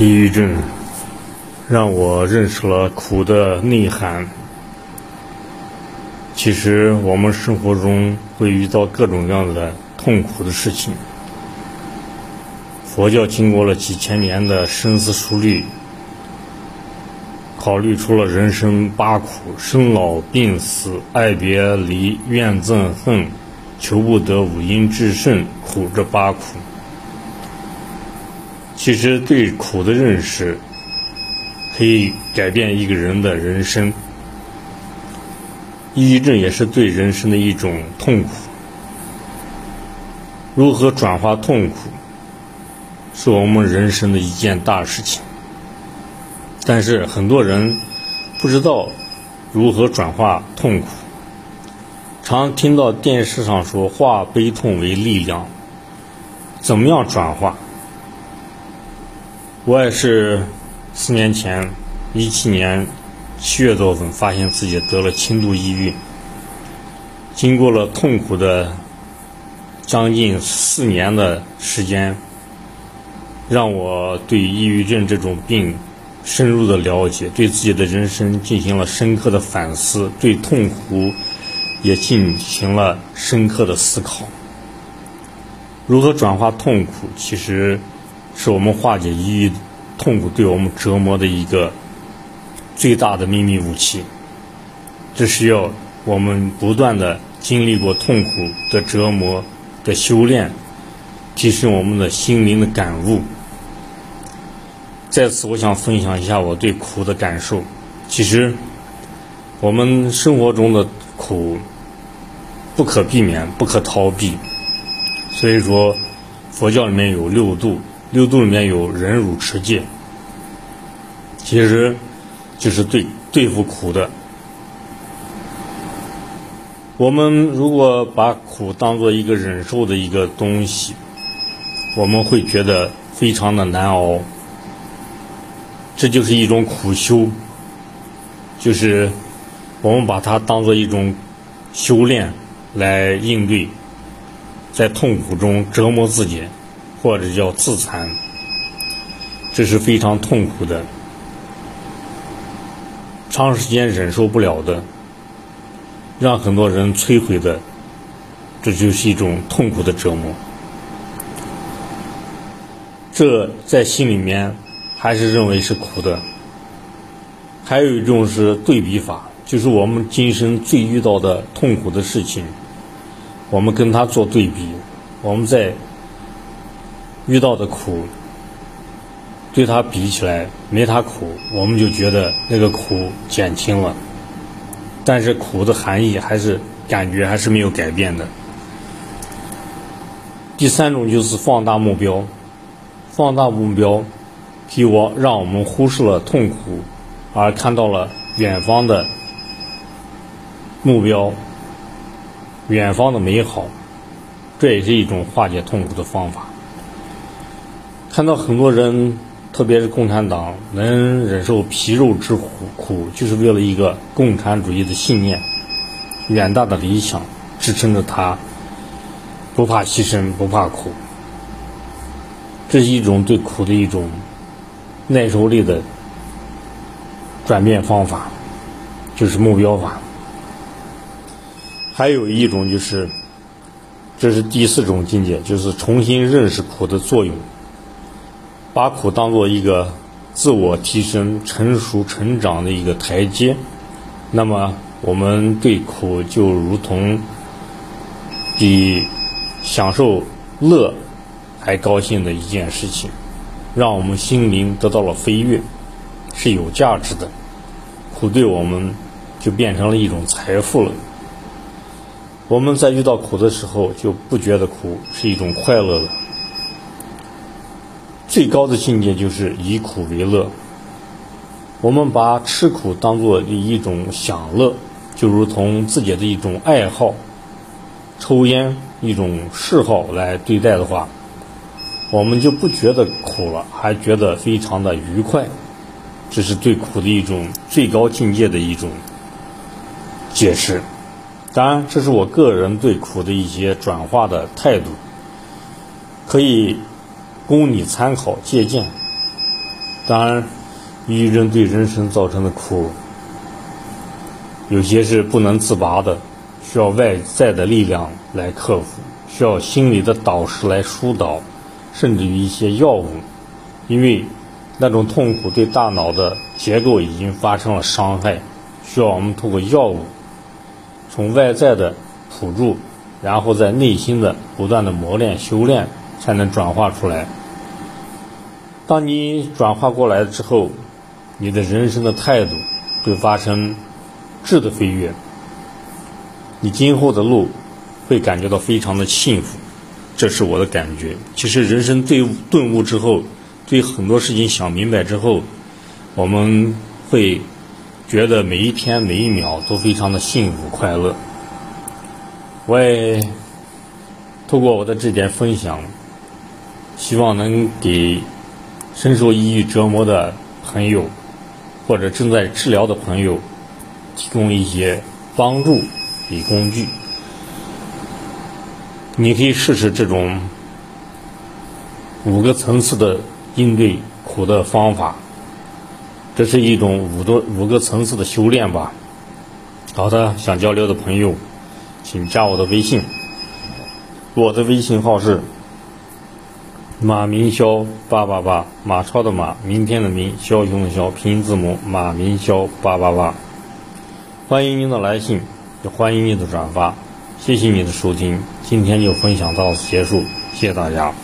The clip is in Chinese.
抑郁症让我认识了苦的内涵。其实我们生活中会遇到各种各样的痛苦的事情。佛教经过了几千年的深思熟虑，考虑出了人生八苦：生老病死、爱别离、怨憎恨、求不得、五阴炽盛苦这八苦。其实对苦的认识，可以改变一个人的人生。抑郁症也是对人生的一种痛苦。如何转化痛苦，是我们人生的一件大事情。但是很多人不知道如何转化痛苦，常听到电视上说“化悲痛为力量”，怎么样转化？我也是四年前，一七年七月多份，发现自己得了轻度抑郁。经过了痛苦的将近四年的时间，让我对抑郁症这种病深入的了解，对自己的人生进行了深刻的反思，对痛苦也进行了深刻的思考。如何转化痛苦？其实。是我们化解抑郁痛苦对我们折磨的一个最大的秘密武器。这需要我们不断的经历过痛苦的折磨的修炼，提升我们的心灵的感悟。在此，我想分享一下我对苦的感受。其实，我们生活中的苦不可避免、不可逃避。所以说，佛教里面有六度。六度里面有忍辱持戒，其实就是对对付苦的。我们如果把苦当做一个忍受的一个东西，我们会觉得非常的难熬。这就是一种苦修，就是我们把它当做一种修炼来应对，在痛苦中折磨自己。或者叫自残，这是非常痛苦的，长时间忍受不了的，让很多人摧毁的，这就是一种痛苦的折磨。这在心里面还是认为是苦的。还有一种是对比法，就是我们今生最遇到的痛苦的事情，我们跟他做对比，我们在。遇到的苦，对他比起来没他苦，我们就觉得那个苦减轻了。但是苦的含义还是感觉还是没有改变的。第三种就是放大目标，放大目标，替我让我们忽视了痛苦，而看到了远方的目标，远方的美好，这也是一种化解痛苦的方法。看到很多人，特别是共产党，能忍受皮肉之苦，苦就是为了一个共产主义的信念、远大的理想支撑着他，不怕牺牲，不怕苦。这是一种对苦的一种耐受力的转变方法，就是目标法。还有一种就是，这是第四种境界，就是重新认识苦的作用。把苦当做一个自我提升、成熟、成长的一个台阶，那么我们对苦就如同比享受乐还高兴的一件事情，让我们心灵得到了飞跃，是有价值的。苦对我们就变成了一种财富了。我们在遇到苦的时候，就不觉得苦是一种快乐了。最高的境界就是以苦为乐。我们把吃苦当做一种享乐，就如同自己的一种爱好，抽烟一种嗜好来对待的话，我们就不觉得苦了，还觉得非常的愉快。这是对苦的一种最高境界的一种解释。当然，这是我个人对苦的一些转化的态度，可以。供你参考借鉴。当然，抑郁症对人生造成的苦，有些是不能自拔的，需要外在的力量来克服，需要心理的导师来疏导，甚至于一些药物，因为那种痛苦对大脑的结构已经发生了伤害，需要我们通过药物，从外在的辅助，然后在内心的不断的磨练修炼，才能转化出来。当你转化过来之后，你的人生的态度会发生质的飞跃，你今后的路会感觉到非常的幸福，这是我的感觉。其实人生对顿悟之后，对很多事情想明白之后，我们会觉得每一天每一秒都非常的幸福快乐。我也通过我的这点分享，希望能给。深受抑郁折磨的朋友，或者正在治疗的朋友，提供一些帮助与工具。你可以试试这种五个层次的应对苦的方法，这是一种五多五个层次的修炼吧。好的，想交流的朋友，请加我的微信，我的微信号是。马明霄八八八，马超的马，明天的明，枭雄的枭，拼音字母马明霄八八八。欢迎您的来信，也欢迎您的转发。谢谢你的收听，今天就分享到此结束，谢谢大家。